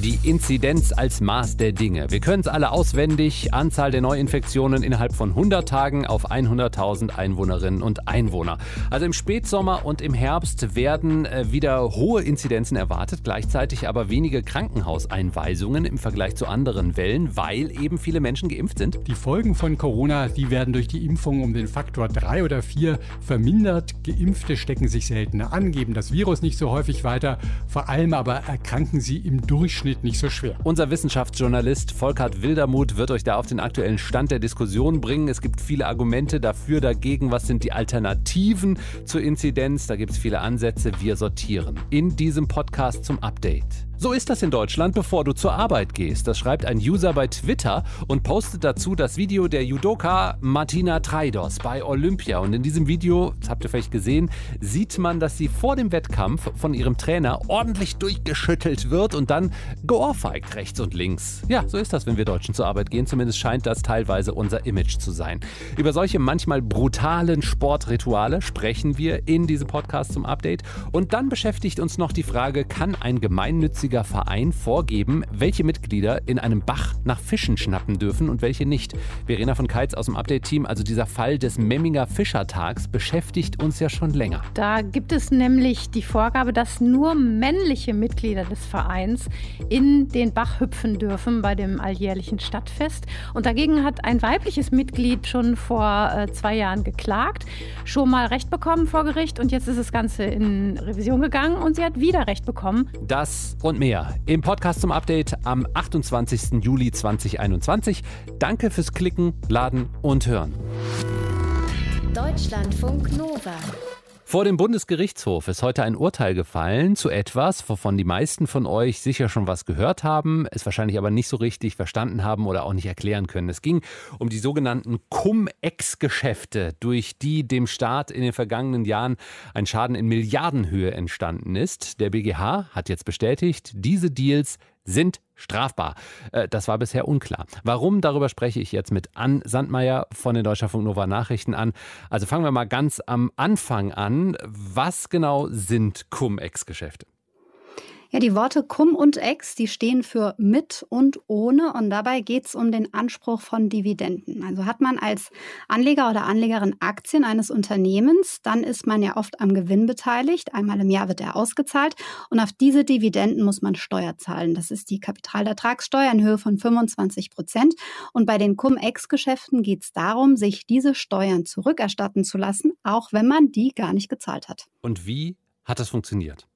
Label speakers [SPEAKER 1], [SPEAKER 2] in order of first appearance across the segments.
[SPEAKER 1] Die Inzidenz als Maß der Dinge. Wir können es alle auswendig. Anzahl der Neuinfektionen innerhalb von 100 Tagen auf 100.000 Einwohnerinnen und Einwohner. Also im Spätsommer und im Herbst werden äh, wieder hohe Inzidenzen erwartet, gleichzeitig aber wenige Krankenhauseinweisungen im Vergleich zu anderen Wellen, weil eben viele Menschen geimpft sind.
[SPEAKER 2] Die Folgen von Corona, die werden durch die Impfung um den Faktor 3 oder 4 vermindert. Geimpfte stecken sich seltener an, geben das Virus nicht so häufig weiter. Vor allem aber erkranken sie im Durchschnitt Durchschnitt nicht so schwer.
[SPEAKER 1] Unser Wissenschaftsjournalist Volkert Wildermuth wird euch da auf den aktuellen Stand der Diskussion bringen. Es gibt viele Argumente dafür, dagegen. Was sind die Alternativen zur Inzidenz? Da gibt es viele Ansätze. Wir sortieren in diesem Podcast zum Update. So ist das in Deutschland, bevor du zur Arbeit gehst. Das schreibt ein User bei Twitter und postet dazu das Video der Judoka Martina Traidos bei Olympia. Und in diesem Video, das habt ihr vielleicht gesehen, sieht man, dass sie vor dem Wettkampf von ihrem Trainer ordentlich durchgeschüttelt wird und dann geohrfeigt rechts und links. Ja, so ist das, wenn wir Deutschen zur Arbeit gehen. Zumindest scheint das teilweise unser Image zu sein. Über solche manchmal brutalen Sportrituale sprechen wir in diesem Podcast zum Update. Und dann beschäftigt uns noch die Frage, kann ein gemeinnütziger gemeinnütziger Verein vorgeben, welche Mitglieder in einem Bach nach Fischen schnappen dürfen und welche nicht. Verena von Keitz aus dem Update-Team, also dieser Fall des Memminger Fischertags beschäftigt uns ja schon länger.
[SPEAKER 3] Da gibt es nämlich die Vorgabe, dass nur männliche Mitglieder des Vereins in den Bach hüpfen dürfen bei dem alljährlichen Stadtfest. Und dagegen hat ein weibliches Mitglied schon vor äh, zwei Jahren geklagt, schon mal Recht bekommen vor Gericht und jetzt ist das Ganze in Revision gegangen und sie hat wieder Recht bekommen.
[SPEAKER 1] Das und mehr im Podcast zum Update am 28. Juli 2021. Danke fürs Klicken, Laden und Hören.
[SPEAKER 4] Deutschlandfunk Nova.
[SPEAKER 1] Vor dem Bundesgerichtshof ist heute ein Urteil gefallen zu etwas, wovon die meisten von euch sicher schon was gehört haben, es wahrscheinlich aber nicht so richtig verstanden haben oder auch nicht erklären können. Es ging um die sogenannten Cum-Ex-Geschäfte, durch die dem Staat in den vergangenen Jahren ein Schaden in Milliardenhöhe entstanden ist. Der BGH hat jetzt bestätigt, diese Deals sind strafbar. Äh, das war bisher unklar. Warum? Darüber spreche ich jetzt mit Ann Sandmeier von den Deutschlandfunk Nova Nachrichten an. Also fangen wir mal ganz am Anfang an. Was genau sind Cum-Ex-Geschäfte?
[SPEAKER 5] Ja, die Worte cum und ex, die stehen für mit und ohne und dabei geht es um den Anspruch von Dividenden. Also hat man als Anleger oder Anlegerin Aktien eines Unternehmens, dann ist man ja oft am Gewinn beteiligt. Einmal im Jahr wird er ausgezahlt und auf diese Dividenden muss man Steuer zahlen. Das ist die Kapitalertragssteuer in Höhe von 25 Prozent. Und bei den Cum-Ex-Geschäften geht es darum, sich diese Steuern zurückerstatten zu lassen, auch wenn man die gar nicht gezahlt hat.
[SPEAKER 1] Und wie hat das funktioniert?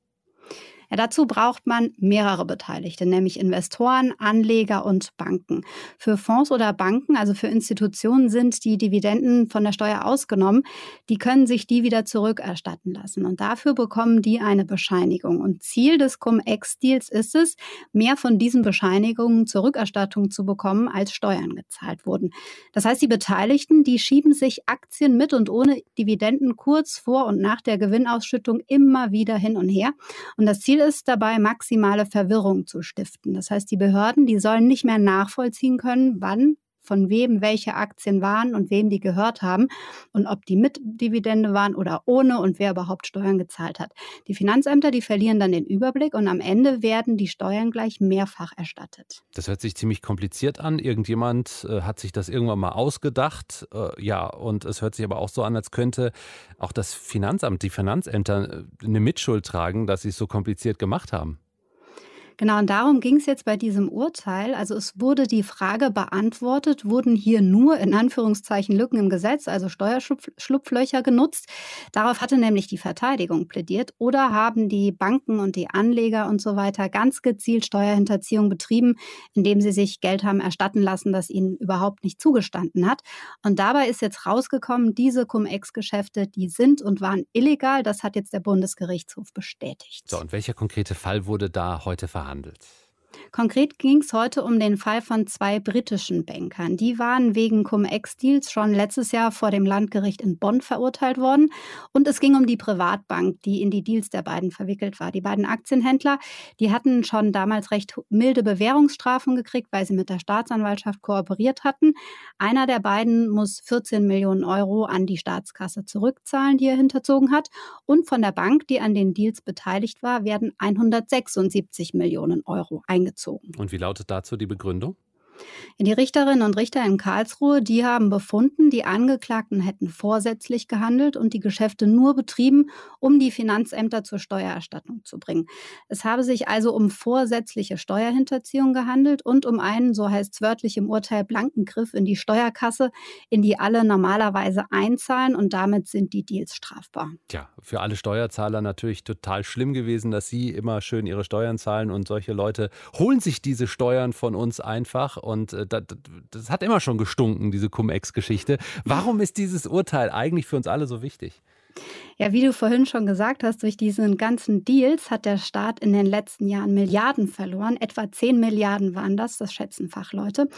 [SPEAKER 5] Ja, dazu braucht man mehrere Beteiligte, nämlich Investoren, Anleger und Banken. Für Fonds oder Banken, also für Institutionen, sind die Dividenden von der Steuer ausgenommen. Die können sich die wieder zurückerstatten lassen. Und dafür bekommen die eine Bescheinigung. Und Ziel des Cum-Ex-Deals ist es, mehr von diesen Bescheinigungen zur Rückerstattung zu bekommen, als Steuern gezahlt wurden. Das heißt, die Beteiligten, die schieben sich Aktien mit und ohne Dividenden kurz vor und nach der Gewinnausschüttung immer wieder hin und her. Und das Ziel ist dabei, maximale Verwirrung zu stiften. Das heißt, die Behörden, die sollen nicht mehr nachvollziehen können, wann von wem welche Aktien waren und wem die gehört haben und ob die mit Dividende waren oder ohne und wer überhaupt Steuern gezahlt hat. Die Finanzämter, die verlieren dann den Überblick und am Ende werden die Steuern gleich mehrfach erstattet.
[SPEAKER 1] Das hört sich ziemlich kompliziert an. Irgendjemand äh, hat sich das irgendwann mal ausgedacht. Äh, ja, und es hört sich aber auch so an, als könnte auch das Finanzamt, die Finanzämter äh, eine Mitschuld tragen, dass sie es so kompliziert gemacht haben.
[SPEAKER 5] Genau, und darum ging es jetzt bei diesem Urteil. Also es wurde die Frage beantwortet, wurden hier nur in Anführungszeichen Lücken im Gesetz, also Steuerschlupflöcher genutzt. Darauf hatte nämlich die Verteidigung plädiert. Oder haben die Banken und die Anleger und so weiter ganz gezielt Steuerhinterziehung betrieben, indem sie sich Geld haben erstatten lassen, das ihnen überhaupt nicht zugestanden hat. Und dabei ist jetzt rausgekommen, diese Cum-Ex-Geschäfte, die sind und waren illegal. Das hat jetzt der Bundesgerichtshof bestätigt.
[SPEAKER 1] So, und welcher konkrete Fall wurde da heute verhandelt? Verhandelt?
[SPEAKER 5] Konkret ging es heute um den Fall von zwei britischen Bankern. Die waren wegen Cum-Ex-Deals schon letztes Jahr vor dem Landgericht in Bonn verurteilt worden. Und es ging um die Privatbank, die in die Deals der beiden verwickelt war. Die beiden Aktienhändler, die hatten schon damals recht milde Bewährungsstrafen gekriegt, weil sie mit der Staatsanwaltschaft kooperiert hatten. Einer der beiden muss 14 Millionen Euro an die Staatskasse zurückzahlen, die er hinterzogen hat. Und von der Bank, die an den Deals beteiligt war, werden 176 Millionen Euro eingezogen eingezogen.
[SPEAKER 1] Und wie lautet dazu die Begründung?
[SPEAKER 5] Die Richterinnen und Richter in Karlsruhe, die haben befunden, die Angeklagten hätten vorsätzlich gehandelt und die Geschäfte nur betrieben, um die Finanzämter zur Steuererstattung zu bringen. Es habe sich also um vorsätzliche Steuerhinterziehung gehandelt und um einen, so heißt es wörtlich im Urteil, blanken Griff in die Steuerkasse, in die alle normalerweise einzahlen und damit sind die Deals strafbar.
[SPEAKER 1] Tja, für alle Steuerzahler natürlich total schlimm gewesen, dass sie immer schön ihre Steuern zahlen und solche Leute holen sich diese Steuern von uns einfach und äh, das, das hat immer schon gestunken, diese Cum-Ex-Geschichte. Warum ist dieses Urteil eigentlich für uns alle so wichtig?
[SPEAKER 5] Ja, wie du vorhin schon gesagt hast, durch diese ganzen Deals hat der Staat in den letzten Jahren Milliarden verloren. Etwa 10 Milliarden waren das, das schätzen Fachleute.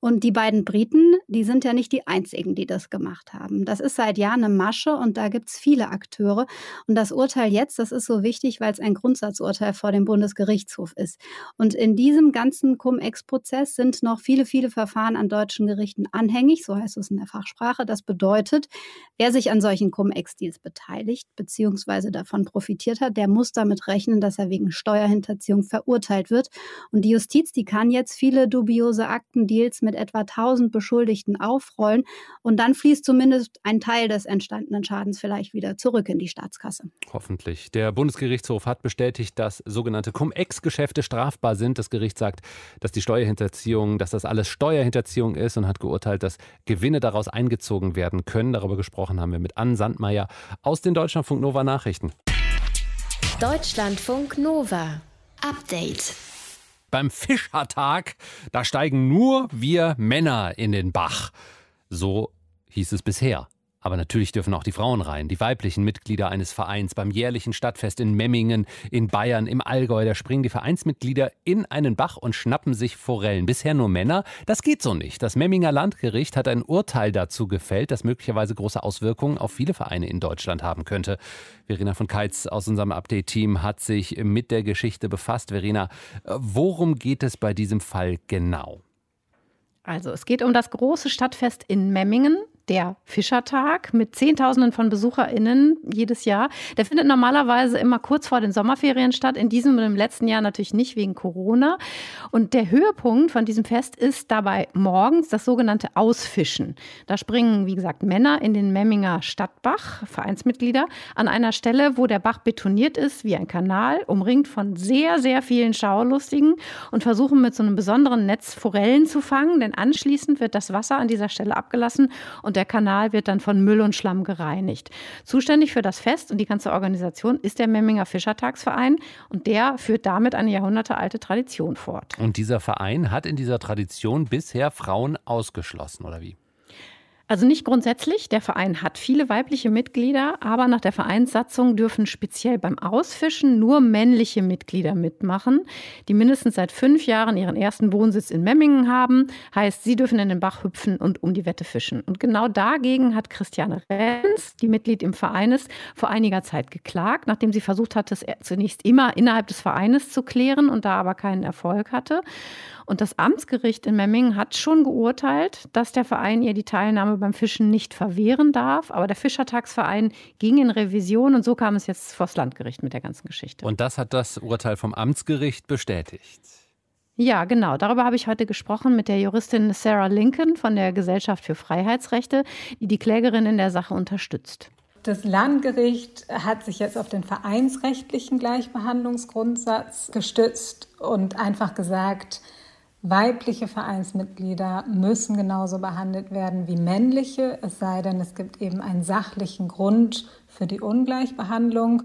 [SPEAKER 5] Und die beiden Briten, die sind ja nicht die einzigen, die das gemacht haben. Das ist seit Jahren eine Masche und da gibt es viele Akteure. Und das Urteil jetzt, das ist so wichtig, weil es ein Grundsatzurteil vor dem Bundesgerichtshof ist. Und in diesem ganzen Cum-Ex-Prozess sind noch viele, viele Verfahren an deutschen Gerichten anhängig, so heißt es in der Fachsprache. Das bedeutet, wer sich an solchen Cum-Ex-Deals beteiligt bzw. davon profitiert hat, der muss damit rechnen, dass er wegen Steuerhinterziehung verurteilt wird. Und die Justiz, die kann jetzt viele dubiose Aktendeals mit etwa 1000 Beschuldigten aufrollen und dann fließt zumindest ein Teil des entstandenen Schadens vielleicht wieder zurück in die Staatskasse.
[SPEAKER 1] Hoffentlich. Der Bundesgerichtshof hat bestätigt, dass sogenannte Cum-Ex-Geschäfte strafbar sind. Das Gericht sagt, dass die Steuerhinterziehung, dass das alles Steuerhinterziehung ist und hat geurteilt, dass Gewinne daraus eingezogen werden können. Darüber gesprochen haben wir mit Anne Sandmeier aus den Deutschlandfunk Nova Nachrichten.
[SPEAKER 4] Deutschlandfunk Nova. Update.
[SPEAKER 1] Beim Fischertag, da steigen nur wir Männer in den Bach. So hieß es bisher. Aber natürlich dürfen auch die Frauen rein, die weiblichen Mitglieder eines Vereins beim jährlichen Stadtfest in Memmingen, in Bayern, im Allgäu. Da springen die Vereinsmitglieder in einen Bach und schnappen sich Forellen. Bisher nur Männer. Das geht so nicht. Das Memminger Landgericht hat ein Urteil dazu gefällt, das möglicherweise große Auswirkungen auf viele Vereine in Deutschland haben könnte. Verena von Keitz aus unserem Update-Team hat sich mit der Geschichte befasst. Verena, worum geht es bei diesem Fall genau?
[SPEAKER 3] Also es geht um das große Stadtfest in Memmingen der Fischertag mit Zehntausenden von BesucherInnen jedes Jahr. Der findet normalerweise immer kurz vor den Sommerferien statt. In diesem und im letzten Jahr natürlich nicht wegen Corona. Und der Höhepunkt von diesem Fest ist dabei morgens das sogenannte Ausfischen. Da springen, wie gesagt, Männer in den Memminger Stadtbach, Vereinsmitglieder, an einer Stelle, wo der Bach betoniert ist wie ein Kanal, umringt von sehr, sehr vielen Schaulustigen und versuchen mit so einem besonderen Netz Forellen zu fangen. Denn anschließend wird das Wasser an dieser Stelle abgelassen und und der Kanal wird dann von Müll und Schlamm gereinigt. Zuständig für das Fest und die ganze Organisation ist der Memminger Fischertagsverein und der führt damit eine jahrhundertealte Tradition fort.
[SPEAKER 1] Und dieser Verein hat in dieser Tradition bisher Frauen ausgeschlossen, oder wie?
[SPEAKER 3] Also nicht grundsätzlich. Der Verein hat viele weibliche Mitglieder, aber nach der Vereinssatzung dürfen speziell beim Ausfischen nur männliche Mitglieder mitmachen, die mindestens seit fünf Jahren ihren ersten Wohnsitz in Memmingen haben. Heißt, sie dürfen in den Bach hüpfen und um die Wette fischen. Und genau dagegen hat Christiane Renz, die Mitglied im Verein ist, vor einiger Zeit geklagt, nachdem sie versucht hat, es zunächst immer innerhalb des Vereines zu klären und da aber keinen Erfolg hatte. Und das Amtsgericht in Memmingen hat schon geurteilt, dass der Verein ihr die Teilnahme beim Fischen nicht verwehren darf. Aber der Fischertagsverein ging in Revision und so kam es jetzt vors Landgericht mit der ganzen Geschichte.
[SPEAKER 1] Und das hat das Urteil vom Amtsgericht bestätigt.
[SPEAKER 3] Ja, genau. Darüber habe ich heute gesprochen mit der Juristin Sarah Lincoln von der Gesellschaft für Freiheitsrechte, die die Klägerin in der Sache unterstützt.
[SPEAKER 6] Das Landgericht hat sich jetzt auf den vereinsrechtlichen Gleichbehandlungsgrundsatz gestützt und einfach gesagt, Weibliche Vereinsmitglieder müssen genauso behandelt werden wie männliche, es sei denn, es gibt eben einen sachlichen Grund für die Ungleichbehandlung.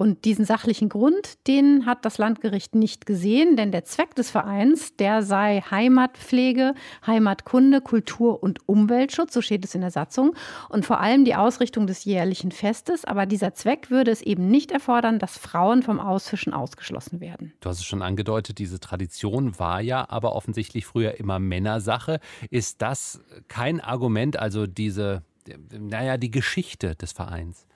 [SPEAKER 3] Und diesen sachlichen Grund, den hat das Landgericht nicht gesehen, denn der Zweck des Vereins, der sei Heimatpflege, Heimatkunde, Kultur und Umweltschutz, so steht es in der Satzung, und vor allem die Ausrichtung des jährlichen Festes. Aber dieser Zweck würde es eben nicht erfordern, dass Frauen vom Ausfischen ausgeschlossen werden.
[SPEAKER 1] Du hast es schon angedeutet, diese Tradition war ja aber offensichtlich früher immer Männersache. Ist das kein Argument, also diese, naja, die Geschichte des Vereins?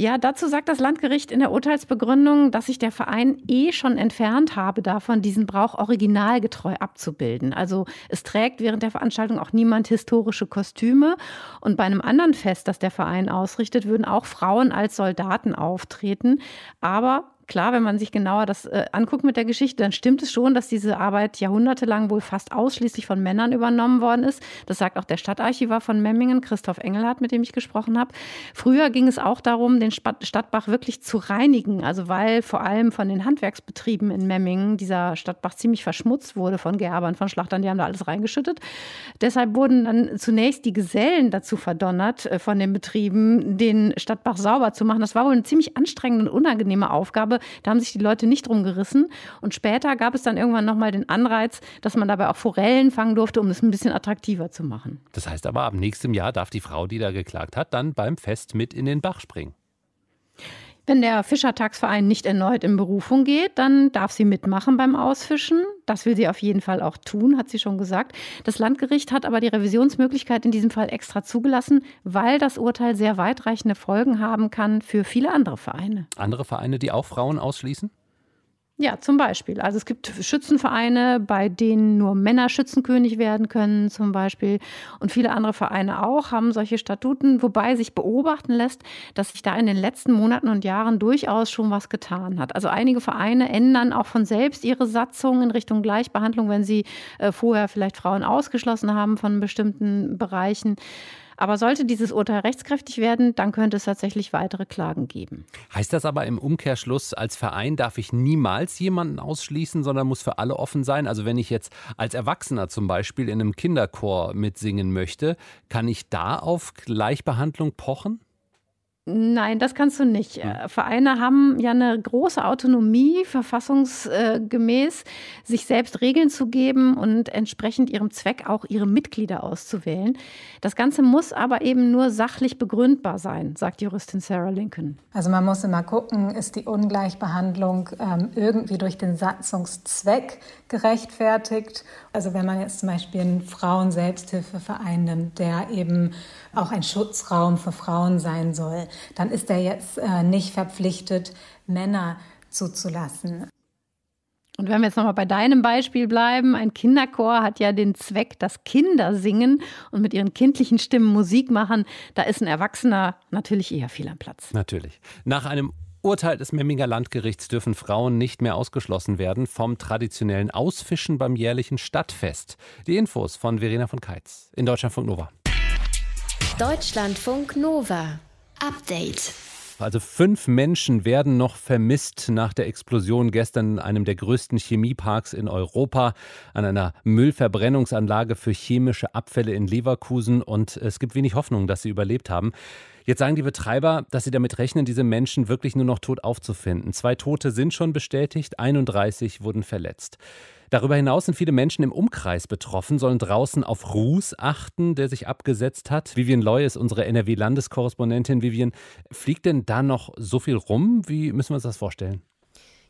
[SPEAKER 3] Ja, dazu sagt das Landgericht in der Urteilsbegründung, dass sich der Verein eh schon entfernt habe davon, diesen Brauch originalgetreu abzubilden. Also es trägt während der Veranstaltung auch niemand historische Kostüme. Und bei einem anderen Fest, das der Verein ausrichtet, würden auch Frauen als Soldaten auftreten. Aber klar, wenn man sich genauer das äh, anguckt mit der Geschichte, dann stimmt es schon, dass diese Arbeit jahrhundertelang wohl fast ausschließlich von Männern übernommen worden ist. Das sagt auch der Stadtarchivar von Memmingen, Christoph Engelhardt, mit dem ich gesprochen habe. Früher ging es auch darum, den Stadtbach wirklich zu reinigen, also weil vor allem von den Handwerksbetrieben in Memmingen dieser Stadtbach ziemlich verschmutzt wurde von Gerbern, von Schlachtern, die haben da alles reingeschüttet. Deshalb wurden dann zunächst die Gesellen dazu verdonnert, äh, von den Betrieben den Stadtbach sauber zu machen. Das war wohl eine ziemlich anstrengende und unangenehme Aufgabe, da haben sich die Leute nicht drum gerissen. Und später gab es dann irgendwann nochmal den Anreiz, dass man dabei auch Forellen fangen durfte, um es ein bisschen attraktiver zu machen.
[SPEAKER 1] Das heißt aber, ab nächstem Jahr darf die Frau, die da geklagt hat, dann beim Fest mit in den Bach springen.
[SPEAKER 3] Wenn der Fischertagsverein nicht erneut in Berufung geht, dann darf sie mitmachen beim Ausfischen. Das will sie auf jeden Fall auch tun, hat sie schon gesagt. Das Landgericht hat aber die Revisionsmöglichkeit in diesem Fall extra zugelassen, weil das Urteil sehr weitreichende Folgen haben kann für viele andere Vereine.
[SPEAKER 1] Andere Vereine, die auch Frauen ausschließen?
[SPEAKER 3] Ja, zum Beispiel. Also es gibt Schützenvereine, bei denen nur Männer Schützenkönig werden können, zum Beispiel. Und viele andere Vereine auch haben solche Statuten, wobei sich beobachten lässt, dass sich da in den letzten Monaten und Jahren durchaus schon was getan hat. Also einige Vereine ändern auch von selbst ihre Satzung in Richtung Gleichbehandlung, wenn sie äh, vorher vielleicht Frauen ausgeschlossen haben von bestimmten Bereichen. Aber sollte dieses Urteil rechtskräftig werden, dann könnte es tatsächlich weitere Klagen geben.
[SPEAKER 1] Heißt das aber im Umkehrschluss, als Verein darf ich niemals jemanden ausschließen, sondern muss für alle offen sein? Also wenn ich jetzt als Erwachsener zum Beispiel in einem Kinderchor mitsingen möchte, kann ich da auf Gleichbehandlung pochen?
[SPEAKER 3] Nein, das kannst du nicht. Hm. Vereine haben ja eine große Autonomie, verfassungsgemäß, sich selbst Regeln zu geben und entsprechend ihrem Zweck auch ihre Mitglieder auszuwählen. Das Ganze muss aber eben nur sachlich begründbar sein, sagt Juristin Sarah Lincoln.
[SPEAKER 6] Also man muss immer gucken, ist die Ungleichbehandlung ähm, irgendwie durch den Satzungszweck gerechtfertigt. Also wenn man jetzt zum Beispiel einen Frauen-Selbsthilfeverein nimmt, der eben auch ein Schutzraum für Frauen sein soll, dann ist er jetzt äh, nicht verpflichtet, Männer zuzulassen.
[SPEAKER 3] Und wenn wir jetzt nochmal bei deinem Beispiel bleiben, ein Kinderchor hat ja den Zweck, dass Kinder singen und mit ihren kindlichen Stimmen Musik machen. Da ist ein Erwachsener natürlich eher viel am Platz.
[SPEAKER 1] Natürlich. Nach einem Urteil des Memminger Landgerichts dürfen Frauen nicht mehr ausgeschlossen werden vom traditionellen Ausfischen beim jährlichen Stadtfest. Die Infos von Verena von Keitz in Deutschlandfunk Nova.
[SPEAKER 4] Deutschlandfunk Nova. Update.
[SPEAKER 1] Also fünf Menschen werden noch vermisst nach der Explosion gestern in einem der größten Chemieparks in Europa, an einer Müllverbrennungsanlage für chemische Abfälle in Leverkusen. Und es gibt wenig Hoffnung, dass sie überlebt haben. Jetzt sagen die Betreiber, dass sie damit rechnen, diese Menschen wirklich nur noch tot aufzufinden. Zwei Tote sind schon bestätigt, 31 wurden verletzt. Darüber hinaus sind viele Menschen im Umkreis betroffen, sollen draußen auf Ruß achten, der sich abgesetzt hat. Vivian Loy ist unsere NRW-Landeskorrespondentin. Vivian, fliegt denn da noch so viel rum? Wie müssen wir uns das vorstellen?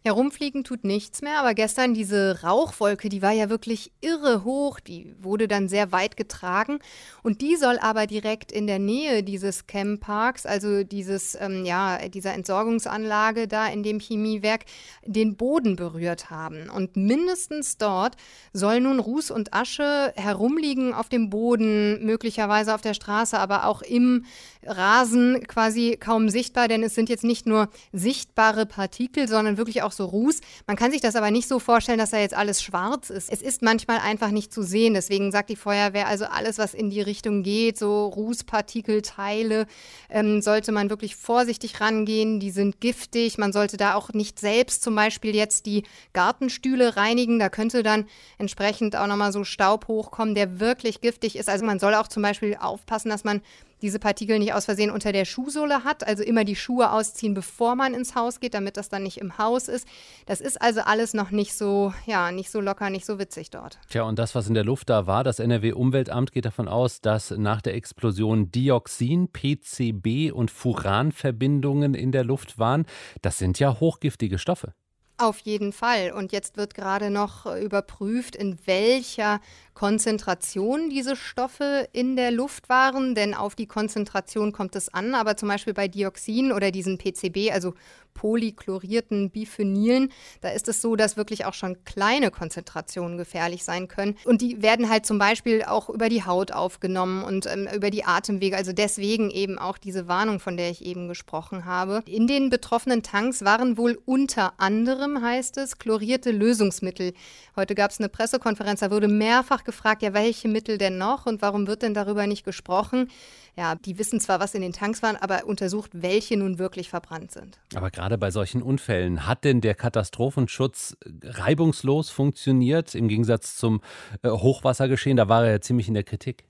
[SPEAKER 7] Ja, rumfliegen tut nichts mehr, aber gestern diese Rauchwolke, die war ja wirklich irre hoch, die wurde dann sehr weit getragen und die soll aber direkt in der Nähe dieses Chemparks, also dieses, ähm, ja, dieser Entsorgungsanlage da in dem Chemiewerk, den Boden berührt haben. Und mindestens dort soll nun Ruß und Asche herumliegen auf dem Boden, möglicherweise auf der Straße, aber auch im Rasen quasi kaum sichtbar, denn es sind jetzt nicht nur sichtbare Partikel, sondern wirklich auch so Ruß. Man kann sich das aber nicht so vorstellen, dass da jetzt alles schwarz ist. Es ist manchmal einfach nicht zu sehen. Deswegen sagt die Feuerwehr, also alles, was in die Richtung geht, so Rußpartikelteile, ähm, sollte man wirklich vorsichtig rangehen. Die sind giftig. Man sollte da auch nicht selbst zum Beispiel jetzt die Gartenstühle reinigen. Da könnte dann entsprechend auch nochmal so Staub hochkommen, der wirklich giftig ist. Also man soll auch zum Beispiel aufpassen, dass man diese Partikel nicht aus Versehen unter der Schuhsohle hat. Also immer die Schuhe ausziehen, bevor man ins Haus geht, damit das dann nicht im Haus ist. Das ist also alles noch nicht so, ja, nicht so locker, nicht so witzig dort.
[SPEAKER 1] Tja, und das, was in der Luft da war, das NRW-Umweltamt geht davon aus, dass nach der Explosion Dioxin, PCB und Furanverbindungen in der Luft waren. Das sind ja hochgiftige Stoffe.
[SPEAKER 7] Auf jeden Fall. Und jetzt wird gerade noch überprüft, in welcher Konzentration diese Stoffe in der Luft waren, denn auf die Konzentration kommt es an. Aber zum Beispiel bei Dioxin oder diesen PCB, also polychlorierten Biphenylen, da ist es so, dass wirklich auch schon kleine Konzentrationen gefährlich sein können. Und die werden halt zum Beispiel auch über die Haut aufgenommen und ähm, über die Atemwege. Also deswegen eben auch diese Warnung, von der ich eben gesprochen habe. In den betroffenen Tanks waren wohl unter anderem, heißt es, chlorierte Lösungsmittel. Heute gab es eine Pressekonferenz, da wurde mehrfach gefragt, ja, welche Mittel denn noch und warum wird denn darüber nicht gesprochen? Ja, die wissen zwar, was in den Tanks waren, aber untersucht, welche nun wirklich verbrannt sind.
[SPEAKER 1] Aber gerade bei solchen Unfällen, hat denn der Katastrophenschutz reibungslos funktioniert im Gegensatz zum äh, Hochwassergeschehen? Da war er ja ziemlich in der Kritik.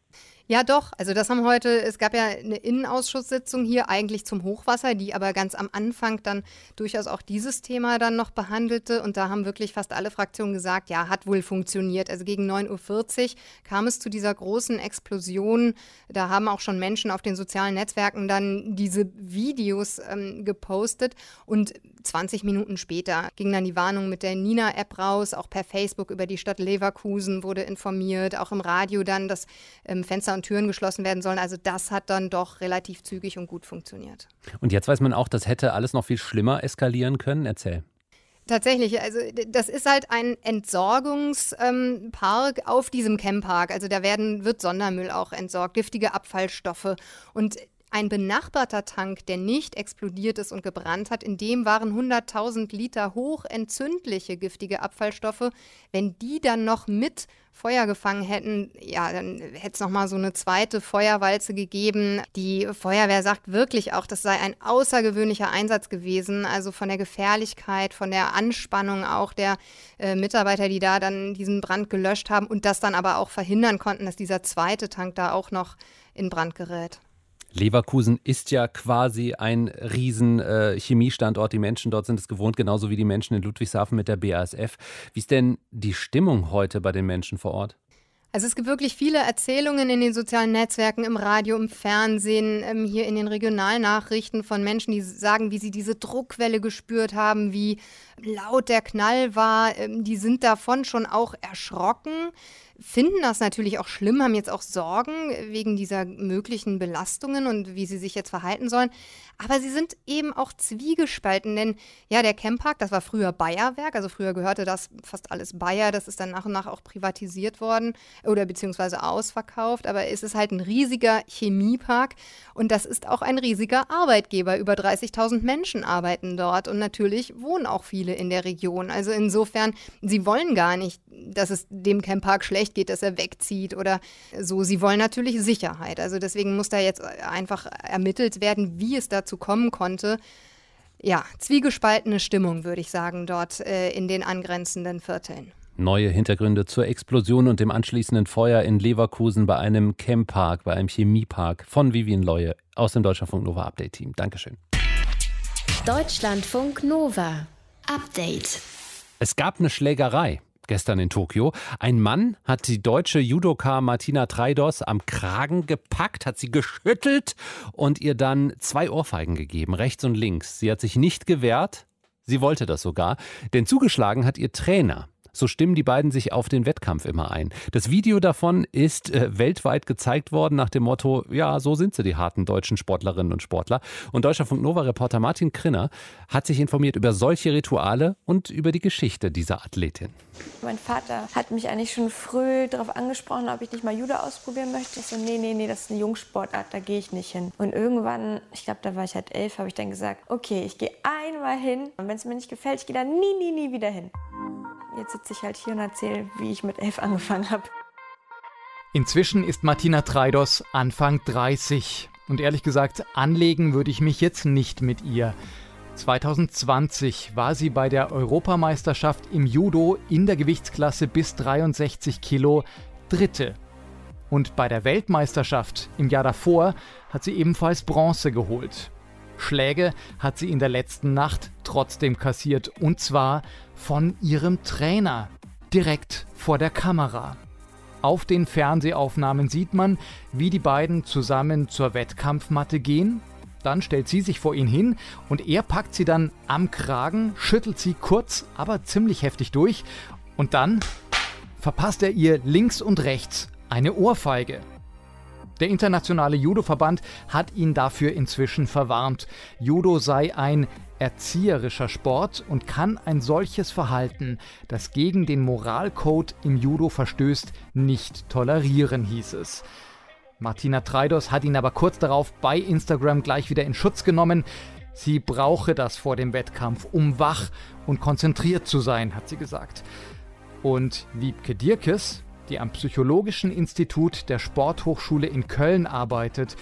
[SPEAKER 7] Ja, doch. Also das haben heute, es gab ja eine Innenausschusssitzung hier eigentlich zum Hochwasser, die aber ganz am Anfang dann durchaus auch dieses Thema dann noch behandelte. Und da haben wirklich fast alle Fraktionen gesagt, ja, hat wohl funktioniert. Also gegen 9.40 Uhr kam es zu dieser großen Explosion. Da haben auch schon Menschen auf den sozialen Netzwerken dann diese Videos ähm, gepostet. Und 20 Minuten später ging dann die Warnung mit der Nina-App raus. Auch per Facebook über die Stadt Leverkusen wurde informiert. Auch im Radio dann, dass ähm, Fenster und Türen geschlossen werden sollen. Also das hat dann doch relativ zügig und gut funktioniert.
[SPEAKER 1] Und jetzt weiß man auch, das hätte alles noch viel schlimmer eskalieren können. Erzähl.
[SPEAKER 7] Tatsächlich, also das ist halt ein Entsorgungspark ähm, auf diesem Camppark. Also da werden, wird Sondermüll auch entsorgt, giftige Abfallstoffe. Und ein benachbarter Tank, der nicht explodiert ist und gebrannt hat, in dem waren 100.000 Liter hochentzündliche giftige Abfallstoffe. Wenn die dann noch mit Feuer gefangen hätten, ja, dann hätte es nochmal so eine zweite Feuerwalze gegeben. Die Feuerwehr sagt wirklich auch, das sei ein außergewöhnlicher Einsatz gewesen. Also von der Gefährlichkeit, von der Anspannung auch der äh, Mitarbeiter, die da dann diesen Brand gelöscht haben und das dann aber auch verhindern konnten, dass dieser zweite Tank da auch noch in Brand gerät.
[SPEAKER 1] Leverkusen ist ja quasi ein riesen äh, Chemiestandort. Die Menschen dort sind es gewohnt, genauso wie die Menschen in Ludwigshafen mit der BASF. Wie ist denn die Stimmung heute bei den Menschen vor Ort?
[SPEAKER 7] Also es gibt wirklich viele Erzählungen in den sozialen Netzwerken, im Radio, im Fernsehen, ähm, hier in den Regionalnachrichten von Menschen, die sagen, wie sie diese Druckwelle gespürt haben, wie laut der Knall war. Ähm, die sind davon schon auch erschrocken finden das natürlich auch schlimm, haben jetzt auch Sorgen wegen dieser möglichen Belastungen und wie sie sich jetzt verhalten sollen. Aber sie sind eben auch zwiegespalten, denn ja, der Camppark, das war früher Bayerwerk, also früher gehörte das fast alles Bayer, das ist dann nach und nach auch privatisiert worden oder beziehungsweise ausverkauft, aber es ist halt ein riesiger Chemiepark und das ist auch ein riesiger Arbeitgeber. Über 30.000 Menschen arbeiten dort und natürlich wohnen auch viele in der Region. Also insofern, sie wollen gar nicht, dass es dem Camppark schlecht geht, dass er wegzieht oder so. Sie wollen natürlich Sicherheit. Also deswegen muss da jetzt einfach ermittelt werden, wie es dazu kommen konnte. Ja, zwiegespaltene Stimmung, würde ich sagen, dort äh, in den angrenzenden Vierteln.
[SPEAKER 1] Neue Hintergründe zur Explosion und dem anschließenden Feuer in Leverkusen bei einem Chempark, bei einem Chemiepark von Vivian Leue aus dem Deutschlandfunk Nova Update Team. Dankeschön.
[SPEAKER 4] Deutschlandfunk Nova Update.
[SPEAKER 1] Es gab eine Schlägerei gestern in Tokio. Ein Mann hat die deutsche Judoka Martina Treidos am Kragen gepackt, hat sie geschüttelt und ihr dann zwei Ohrfeigen gegeben, rechts und links. Sie hat sich nicht gewehrt, sie wollte das sogar, denn zugeschlagen hat ihr Trainer. So stimmen die beiden sich auf den Wettkampf immer ein. Das Video davon ist äh, weltweit gezeigt worden nach dem Motto, ja, so sind sie, die harten deutschen Sportlerinnen und Sportler. Und Deutschlandfunk Nova-Reporter Martin Krinner hat sich informiert über solche Rituale und über die Geschichte dieser Athletin.
[SPEAKER 8] Mein Vater hat mich eigentlich schon früh darauf angesprochen, ob ich nicht mal Judo ausprobieren möchte. Ich so, nee, nee, nee, das ist eine Jungsportart, da gehe ich nicht hin. Und irgendwann, ich glaube, da war ich halt elf, habe ich dann gesagt, okay, ich gehe einmal hin. Und wenn es mir nicht gefällt, ich gehe da nie, nie, nie wieder hin. Jetzt sitze ich halt hier und erzähle, wie ich mit elf angefangen habe.
[SPEAKER 9] Inzwischen ist Martina Treidos Anfang 30. Und ehrlich gesagt, anlegen würde ich mich jetzt nicht mit ihr. 2020 war sie bei der Europameisterschaft im Judo in der Gewichtsklasse bis 63 Kilo Dritte. Und bei der Weltmeisterschaft im Jahr davor hat sie ebenfalls Bronze geholt. Schläge hat sie in der letzten Nacht trotzdem kassiert und zwar von ihrem Trainer, direkt vor der Kamera. Auf den Fernsehaufnahmen sieht man, wie die beiden zusammen zur Wettkampfmatte gehen. Dann stellt sie sich vor ihn hin und er packt sie dann am Kragen, schüttelt sie kurz, aber ziemlich heftig durch und dann verpasst er ihr links und rechts eine Ohrfeige. Der internationale Judo-Verband hat ihn dafür inzwischen verwarnt. Judo sei ein erzieherischer Sport und kann ein solches Verhalten, das gegen den Moralcode im Judo verstößt, nicht tolerieren, hieß es. Martina Treidos hat ihn aber kurz darauf bei Instagram gleich wieder in Schutz genommen. Sie brauche das vor dem Wettkampf, um wach und konzentriert zu sein, hat sie gesagt. Und Wiebke Dirkes, die am Psychologischen Institut der Sporthochschule in Köln arbeitet,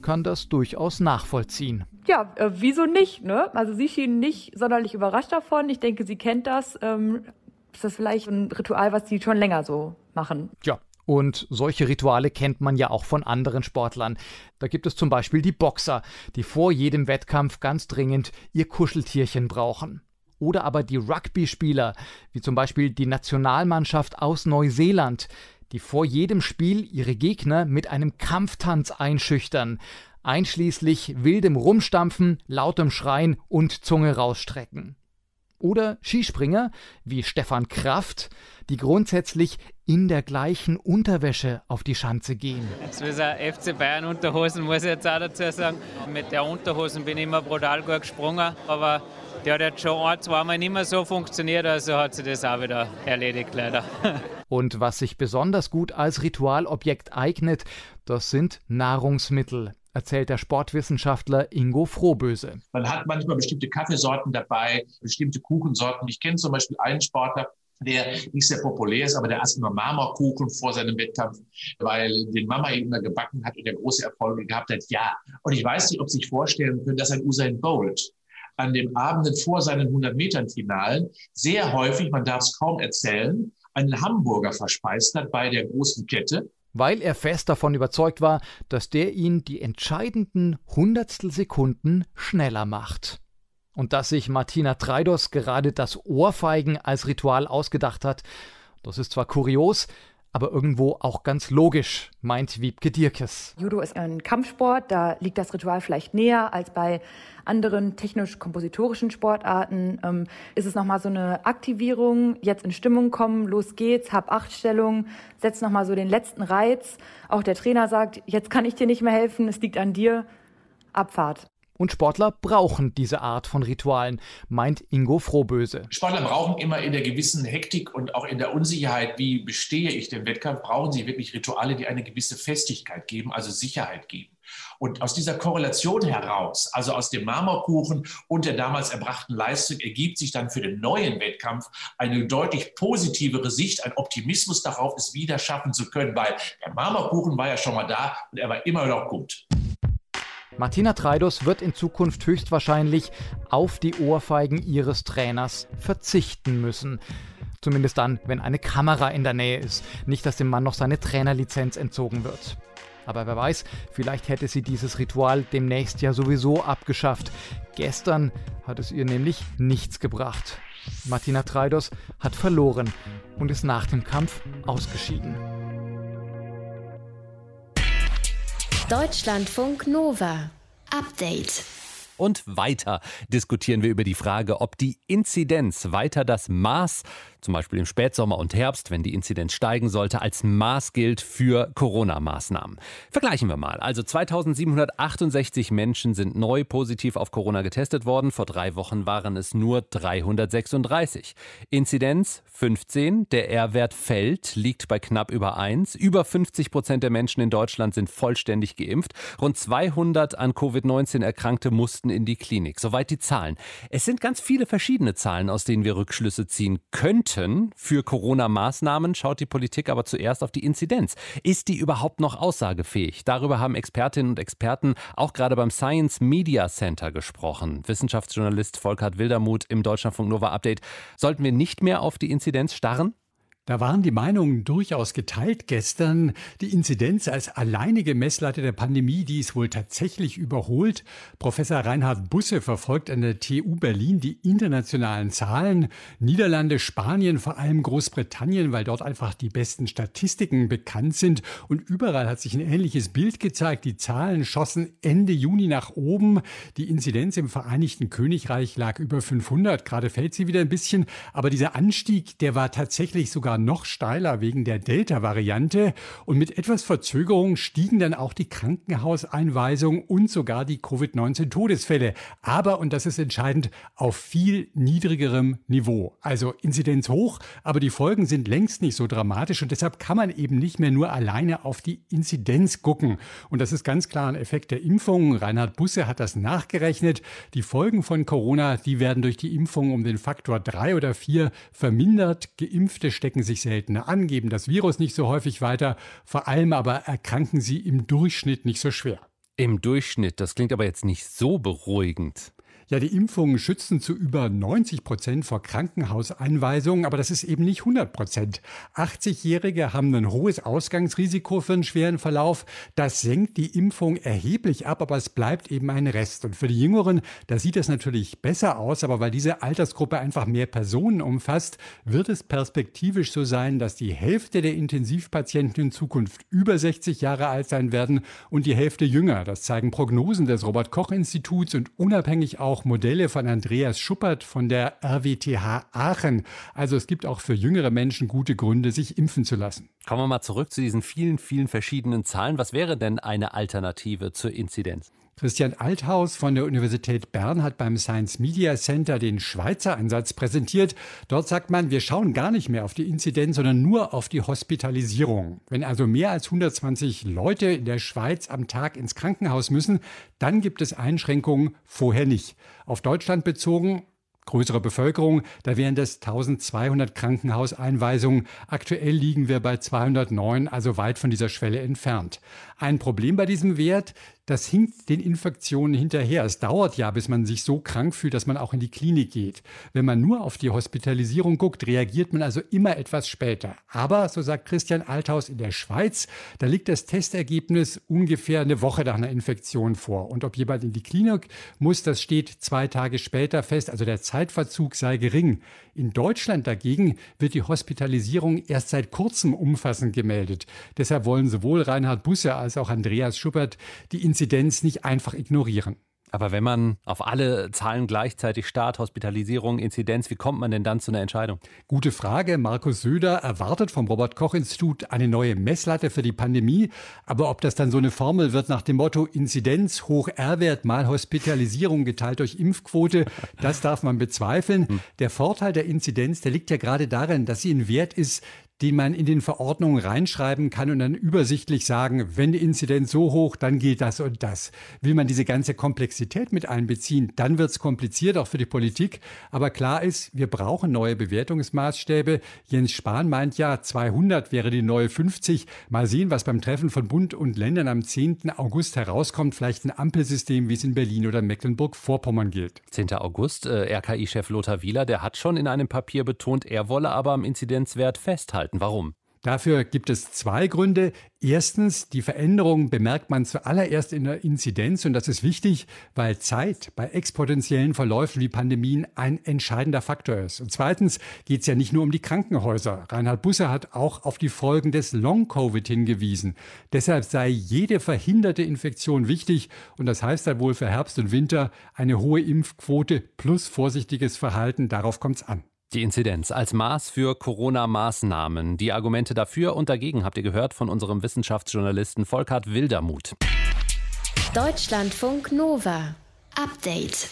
[SPEAKER 9] kann das durchaus nachvollziehen.
[SPEAKER 10] Ja, äh, wieso nicht? Ne? Also sie schien nicht sonderlich überrascht davon. Ich denke, sie kennt das. Ähm, ist das vielleicht ein Ritual, was sie schon länger so machen?
[SPEAKER 9] Ja, und solche Rituale kennt man ja auch von anderen Sportlern. Da gibt es zum Beispiel die Boxer, die vor jedem Wettkampf ganz dringend ihr Kuscheltierchen brauchen. Oder aber die Rugby-Spieler, wie zum Beispiel die Nationalmannschaft aus Neuseeland, die vor jedem Spiel ihre Gegner mit einem Kampftanz einschüchtern, einschließlich wildem Rumstampfen, lautem Schreien und Zunge rausstrecken. Oder Skispringer wie Stefan Kraft, die grundsätzlich in der gleichen Unterwäsche auf die Schanze gehen.
[SPEAKER 11] So ist ein FC Bayern Unterhosen, muss ich jetzt auch dazu sagen. Mit der Unterhosen bin ich immer brutal gut gesprungen, aber der hat jetzt schon ein, zweimal nicht mehr so funktioniert, also hat sich das auch wieder erledigt leider.
[SPEAKER 9] Und was sich besonders gut als Ritualobjekt eignet, das sind Nahrungsmittel erzählt der Sportwissenschaftler Ingo Frohböse.
[SPEAKER 12] Man hat manchmal bestimmte Kaffeesorten dabei, bestimmte Kuchensorten. Ich kenne zum Beispiel einen Sportler, der nicht sehr populär ist, aber der aß immer Marmorkuchen vor seinem Wettkampf, weil den Mama ihn immer gebacken hat und der große Erfolge gehabt hat. Ja, und ich weiß nicht, ob Sie sich vorstellen können, dass ein Usain Bolt an dem Abend vor seinen 100 Metern Finalen sehr häufig, man darf es kaum erzählen, einen Hamburger verspeist hat bei der großen Kette.
[SPEAKER 9] Weil er fest davon überzeugt war, dass der ihn die entscheidenden Hundertstelsekunden schneller macht. Und dass sich Martina Treidos gerade das Ohrfeigen als Ritual ausgedacht hat, das ist zwar kurios, aber irgendwo auch ganz logisch, meint Wiebke Dirkes.
[SPEAKER 10] Judo ist ein Kampfsport, da liegt das Ritual vielleicht näher als bei anderen technisch-kompositorischen Sportarten. Ähm, ist es nochmal so eine Aktivierung, jetzt in Stimmung kommen, los geht's, hab acht Stellung, setz nochmal so den letzten Reiz. Auch der Trainer sagt, jetzt kann ich dir nicht mehr helfen, es liegt an dir. Abfahrt.
[SPEAKER 9] Und Sportler brauchen diese Art von Ritualen, meint Ingo Frohböse.
[SPEAKER 12] Sportler brauchen immer in der gewissen Hektik und auch in der Unsicherheit, wie bestehe ich den Wettkampf, brauchen sie wirklich Rituale, die eine gewisse Festigkeit geben, also Sicherheit geben. Und aus dieser Korrelation heraus, also aus dem Marmorkuchen und der damals erbrachten Leistung, ergibt sich dann für den neuen Wettkampf eine deutlich positivere Sicht, ein Optimismus darauf, es wieder schaffen zu können, weil der Marmorkuchen war ja schon mal da und er war immer noch gut.
[SPEAKER 9] Martina Treidos wird in Zukunft höchstwahrscheinlich auf die Ohrfeigen ihres Trainers verzichten müssen. Zumindest dann, wenn eine Kamera in der Nähe ist. Nicht, dass dem Mann noch seine Trainerlizenz entzogen wird. Aber wer weiß, vielleicht hätte sie dieses Ritual demnächst ja sowieso abgeschafft. Gestern hat es ihr nämlich nichts gebracht. Martina Treidos hat verloren und ist nach dem Kampf ausgeschieden.
[SPEAKER 4] Deutschlandfunk Nova. Update.
[SPEAKER 1] Und weiter diskutieren wir über die Frage, ob die Inzidenz weiter das Maß zum Beispiel im Spätsommer und Herbst, wenn die Inzidenz steigen sollte, als Maß gilt für Corona-Maßnahmen. Vergleichen wir mal. Also 2768 Menschen sind neu positiv auf Corona getestet worden. Vor drei Wochen waren es nur 336. Inzidenz 15. Der R-Wert fällt, liegt bei knapp über 1. Über 50 Prozent der Menschen in Deutschland sind vollständig geimpft. Rund 200 an Covid-19 Erkrankte mussten in die Klinik. Soweit die Zahlen. Es sind ganz viele verschiedene Zahlen, aus denen wir Rückschlüsse ziehen könnten könnten für Corona-Maßnahmen, schaut die Politik aber zuerst auf die Inzidenz. Ist die überhaupt noch aussagefähig? Darüber haben Expertinnen und Experten auch gerade beim Science Media Center gesprochen. Wissenschaftsjournalist Volkert Wildermuth im Deutschlandfunk Nova Update. Sollten wir nicht mehr auf die Inzidenz starren?
[SPEAKER 2] Da waren die Meinungen durchaus geteilt gestern. Die Inzidenz als alleinige Messlatte der Pandemie, die ist wohl tatsächlich überholt. Professor Reinhard Busse verfolgt an der TU Berlin die internationalen Zahlen. Niederlande, Spanien, vor allem Großbritannien, weil dort einfach die besten Statistiken bekannt sind. Und überall hat sich ein ähnliches Bild gezeigt. Die Zahlen schossen Ende Juni nach oben. Die Inzidenz im Vereinigten Königreich lag über 500. Gerade fällt sie wieder ein bisschen. Aber dieser Anstieg, der war tatsächlich sogar sogar noch steiler wegen der Delta-Variante. Und mit etwas Verzögerung stiegen dann auch die Krankenhauseinweisungen und sogar die Covid-19-Todesfälle. Aber, und das ist entscheidend, auf viel niedrigerem Niveau. Also Inzidenz hoch, aber die Folgen sind längst nicht so dramatisch. Und deshalb kann man eben nicht mehr nur alleine auf die Inzidenz gucken. Und das ist ganz klar ein Effekt der Impfung. Reinhard Busse hat das nachgerechnet. Die Folgen von Corona, die werden durch die Impfung um den Faktor drei oder vier vermindert. Geimpfte stecken stecken sich seltener an, geben das Virus nicht so häufig weiter, vor allem aber erkranken sie im Durchschnitt nicht so schwer.
[SPEAKER 1] Im Durchschnitt, das klingt aber jetzt nicht so beruhigend.
[SPEAKER 2] Ja, die Impfungen schützen zu über 90 Prozent vor Krankenhauseinweisungen, aber das ist eben nicht 100 Prozent. 80-Jährige haben ein hohes Ausgangsrisiko für einen schweren Verlauf. Das senkt die Impfung erheblich ab, aber es bleibt eben ein Rest. Und für die Jüngeren, da sieht es natürlich besser aus, aber weil diese Altersgruppe einfach mehr Personen umfasst, wird es perspektivisch so sein, dass die Hälfte der Intensivpatienten in Zukunft über 60 Jahre alt sein werden und die Hälfte jünger. Das zeigen Prognosen des Robert Koch Instituts und unabhängig auch auch Modelle von Andreas Schuppert von der RWTH Aachen. Also es gibt auch für jüngere Menschen gute Gründe, sich impfen zu lassen.
[SPEAKER 1] Kommen wir mal zurück zu diesen vielen, vielen verschiedenen Zahlen. Was wäre denn eine Alternative zur Inzidenz?
[SPEAKER 2] Christian Althaus von der Universität Bern hat beim Science Media Center den Schweizer Ansatz präsentiert. Dort sagt man, wir schauen gar nicht mehr auf die Inzidenz, sondern nur auf die Hospitalisierung. Wenn also mehr als 120 Leute in der Schweiz am Tag ins Krankenhaus müssen, dann gibt es Einschränkungen, vorher nicht. Auf Deutschland bezogen größere Bevölkerung, da wären das 1200 Krankenhauseinweisungen. Aktuell liegen wir bei 209, also weit von dieser Schwelle entfernt. Ein Problem bei diesem Wert, das hinkt den Infektionen hinterher. Es dauert ja, bis man sich so krank fühlt, dass man auch in die Klinik geht. Wenn man nur auf die Hospitalisierung guckt, reagiert man also immer etwas später. Aber, so sagt Christian Althaus in der Schweiz, da liegt das Testergebnis ungefähr eine Woche nach einer Infektion vor. Und ob jemand in die Klinik muss, das steht zwei Tage später fest. Also der Zeitverzug sei gering. In Deutschland dagegen wird die Hospitalisierung erst seit kurzem umfassend gemeldet. Deshalb wollen sowohl Reinhard Busse als auch Andreas Schuppert die Inzidenz nicht einfach ignorieren.
[SPEAKER 1] Aber wenn man auf alle Zahlen gleichzeitig Start, Hospitalisierung, Inzidenz, wie kommt man denn dann zu einer Entscheidung?
[SPEAKER 2] Gute Frage. Markus Söder erwartet vom Robert Koch Institut eine neue Messlatte für die Pandemie. Aber ob das dann so eine Formel wird nach dem Motto Inzidenz hoch R-Wert mal Hospitalisierung geteilt durch Impfquote, das darf man bezweifeln. Hm. Der Vorteil der Inzidenz, der liegt ja gerade darin, dass sie ein Wert ist, den man in den Verordnungen reinschreiben kann und dann übersichtlich sagen, wenn die Inzidenz so hoch, dann gilt das und das. Will man diese ganze Komplexität mit einbeziehen, dann wird es kompliziert, auch für die Politik. Aber klar ist, wir brauchen neue Bewertungsmaßstäbe. Jens Spahn meint ja, 200 wäre die neue 50. Mal sehen, was beim Treffen von Bund und Ländern am 10. August herauskommt. Vielleicht ein Ampelsystem, wie es in Berlin oder Mecklenburg-Vorpommern gilt.
[SPEAKER 1] 10. August, äh, RKI-Chef Lothar Wieler, der hat schon in einem Papier betont, er wolle aber am Inzidenzwert festhalten halten. Warum?
[SPEAKER 2] Dafür gibt es zwei Gründe. Erstens, die Veränderung bemerkt man zuallererst in der Inzidenz und das ist wichtig, weil Zeit bei exponentiellen Verläufen wie Pandemien ein entscheidender Faktor ist. Und zweitens geht es ja nicht nur um die Krankenhäuser. Reinhard Busse hat auch auf die Folgen des Long-Covid hingewiesen. Deshalb sei jede verhinderte Infektion wichtig und das heißt dann wohl für Herbst und Winter eine hohe Impfquote plus vorsichtiges Verhalten. Darauf kommt es an.
[SPEAKER 1] Die Inzidenz als Maß für Corona-Maßnahmen. Die Argumente dafür und dagegen habt ihr gehört von unserem Wissenschaftsjournalisten Volkart Wildermuth.
[SPEAKER 4] Deutschlandfunk Nova. Update.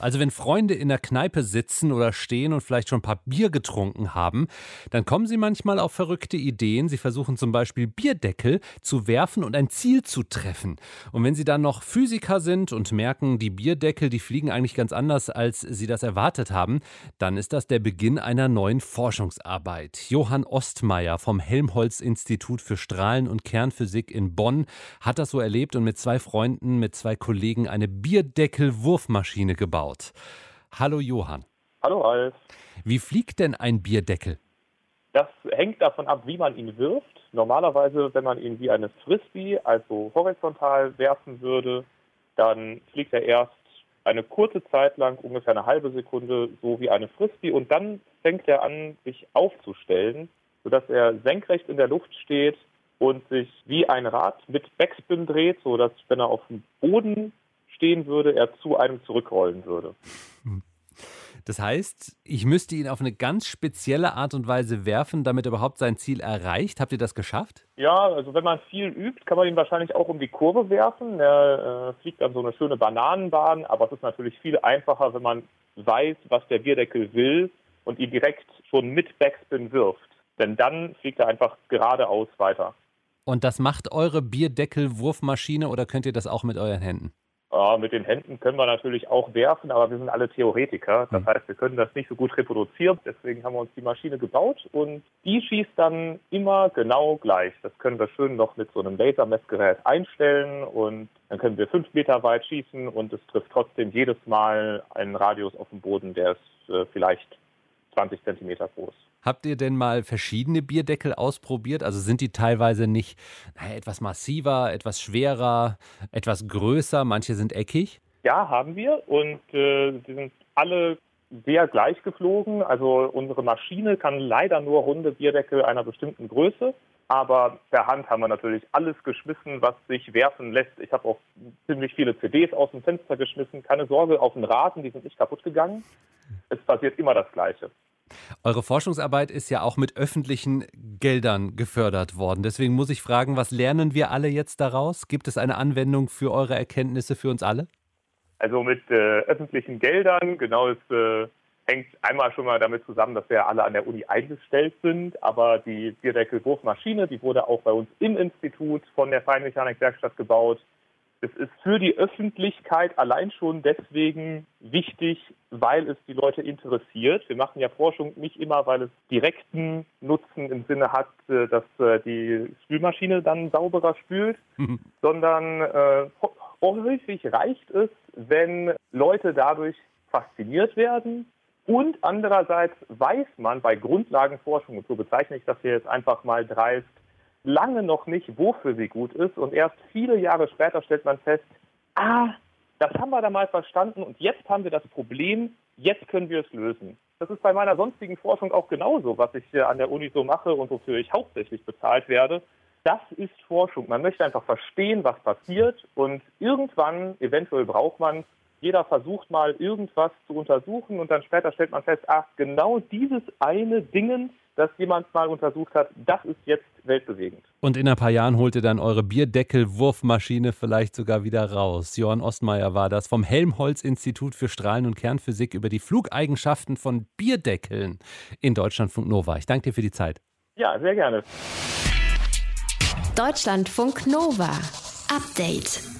[SPEAKER 1] Also wenn Freunde in der Kneipe sitzen oder stehen und vielleicht schon ein paar Bier getrunken haben, dann kommen sie manchmal auf verrückte Ideen. Sie versuchen zum Beispiel Bierdeckel zu werfen und ein Ziel zu treffen. Und wenn sie dann noch Physiker sind und merken, die Bierdeckel, die fliegen eigentlich ganz anders, als sie das erwartet haben, dann ist das der Beginn einer neuen Forschungsarbeit. Johann Ostmeier vom Helmholtz-Institut für Strahlen- und Kernphysik in Bonn hat das so erlebt und mit zwei Freunden, mit zwei Kollegen eine Bierdeckel-Wurfmaschine gebaut gebaut. Hallo Johann.
[SPEAKER 13] Hallo Alf.
[SPEAKER 1] Wie fliegt denn ein Bierdeckel?
[SPEAKER 13] Das hängt davon ab, wie man ihn wirft. Normalerweise, wenn man ihn wie eine Frisbee, also horizontal werfen würde, dann fliegt er erst eine kurze Zeit lang, ungefähr eine halbe Sekunde, so wie eine Frisbee und dann fängt er an, sich aufzustellen, sodass er senkrecht in der Luft steht und sich wie ein Rad mit Backspin dreht, sodass, wenn er auf dem Boden stehen würde, er zu einem zurückrollen würde.
[SPEAKER 1] Das heißt, ich müsste ihn auf eine ganz spezielle Art und Weise werfen, damit er überhaupt sein Ziel erreicht. Habt ihr das geschafft?
[SPEAKER 13] Ja, also wenn man viel übt, kann man ihn wahrscheinlich auch um die Kurve werfen. Er äh, fliegt dann so eine schöne Bananenbahn, aber es ist natürlich viel einfacher, wenn man weiß, was der Bierdeckel will und ihn direkt schon mit Backspin wirft. Denn dann fliegt er einfach geradeaus weiter.
[SPEAKER 1] Und das macht eure Bierdeckel-Wurfmaschine oder könnt ihr das auch mit euren Händen?
[SPEAKER 13] Ja, mit den Händen können wir natürlich auch werfen, aber wir sind alle Theoretiker. Das heißt, wir können das nicht so gut reproduzieren. Deswegen haben wir uns die Maschine gebaut und die schießt dann immer genau gleich. Das können wir schön noch mit so einem Lasermessgerät einstellen und dann können wir fünf Meter weit schießen und es trifft trotzdem jedes Mal einen Radius auf dem Boden, der ist äh, vielleicht 20 Zentimeter groß.
[SPEAKER 1] Habt ihr denn mal verschiedene Bierdeckel ausprobiert? Also sind die teilweise nicht naja, etwas massiver, etwas schwerer, etwas größer? Manche sind eckig?
[SPEAKER 13] Ja, haben wir und äh, sind alle sehr gleich geflogen. Also unsere Maschine kann leider nur runde Bierdeckel einer bestimmten Größe. Aber per Hand haben wir natürlich alles geschmissen, was sich werfen lässt. Ich habe auch ziemlich viele CDs aus dem Fenster geschmissen. Keine Sorge, auf den Rasen, die sind nicht kaputt gegangen. Es passiert immer das Gleiche.
[SPEAKER 1] Eure Forschungsarbeit ist ja auch mit öffentlichen Geldern gefördert worden. Deswegen muss ich fragen, was lernen wir alle jetzt daraus? Gibt es eine Anwendung für eure Erkenntnisse für uns alle?
[SPEAKER 13] Also mit äh, öffentlichen Geldern, genau, es äh, hängt einmal schon mal damit zusammen, dass wir alle an der Uni eingestellt sind. Aber die Bierdeckelwurfmaschine, die wurde auch bei uns im Institut von der Feinmechanikwerkstatt gebaut. Es ist für die Öffentlichkeit allein schon deswegen wichtig, weil es die Leute interessiert. Wir machen ja Forschung nicht immer, weil es direkten Nutzen im Sinne hat, äh, dass äh, die Spülmaschine dann sauberer spült, mhm. sondern äh, häufig reicht es, wenn Leute dadurch fasziniert werden. Und andererseits weiß man bei Grundlagenforschung, und so bezeichne ich das hier jetzt einfach mal dreist, lange noch nicht, wofür sie gut ist. Und erst viele Jahre später stellt man fest, ah, das haben wir da mal verstanden und jetzt haben wir das Problem, jetzt können wir es lösen. Das ist bei meiner sonstigen Forschung auch genauso, was ich an der Uni so mache und wofür ich hauptsächlich bezahlt werde. Das ist Forschung. Man möchte einfach verstehen, was passiert und irgendwann, eventuell braucht man jeder versucht mal irgendwas zu untersuchen und dann später stellt man fest, ach, genau dieses eine Dingen das jemand mal untersucht hat, das ist jetzt weltbewegend.
[SPEAKER 1] Und in ein paar Jahren holt ihr dann eure Bierdeckel-Wurfmaschine vielleicht sogar wieder raus. Johann Ostmeier war das vom Helmholtz-Institut für Strahlen- und Kernphysik über die Flugeigenschaften von Bierdeckeln in Deutschlandfunk Nova. Ich danke dir für die Zeit.
[SPEAKER 13] Ja, sehr gerne.
[SPEAKER 4] Deutschlandfunk Nova. Update.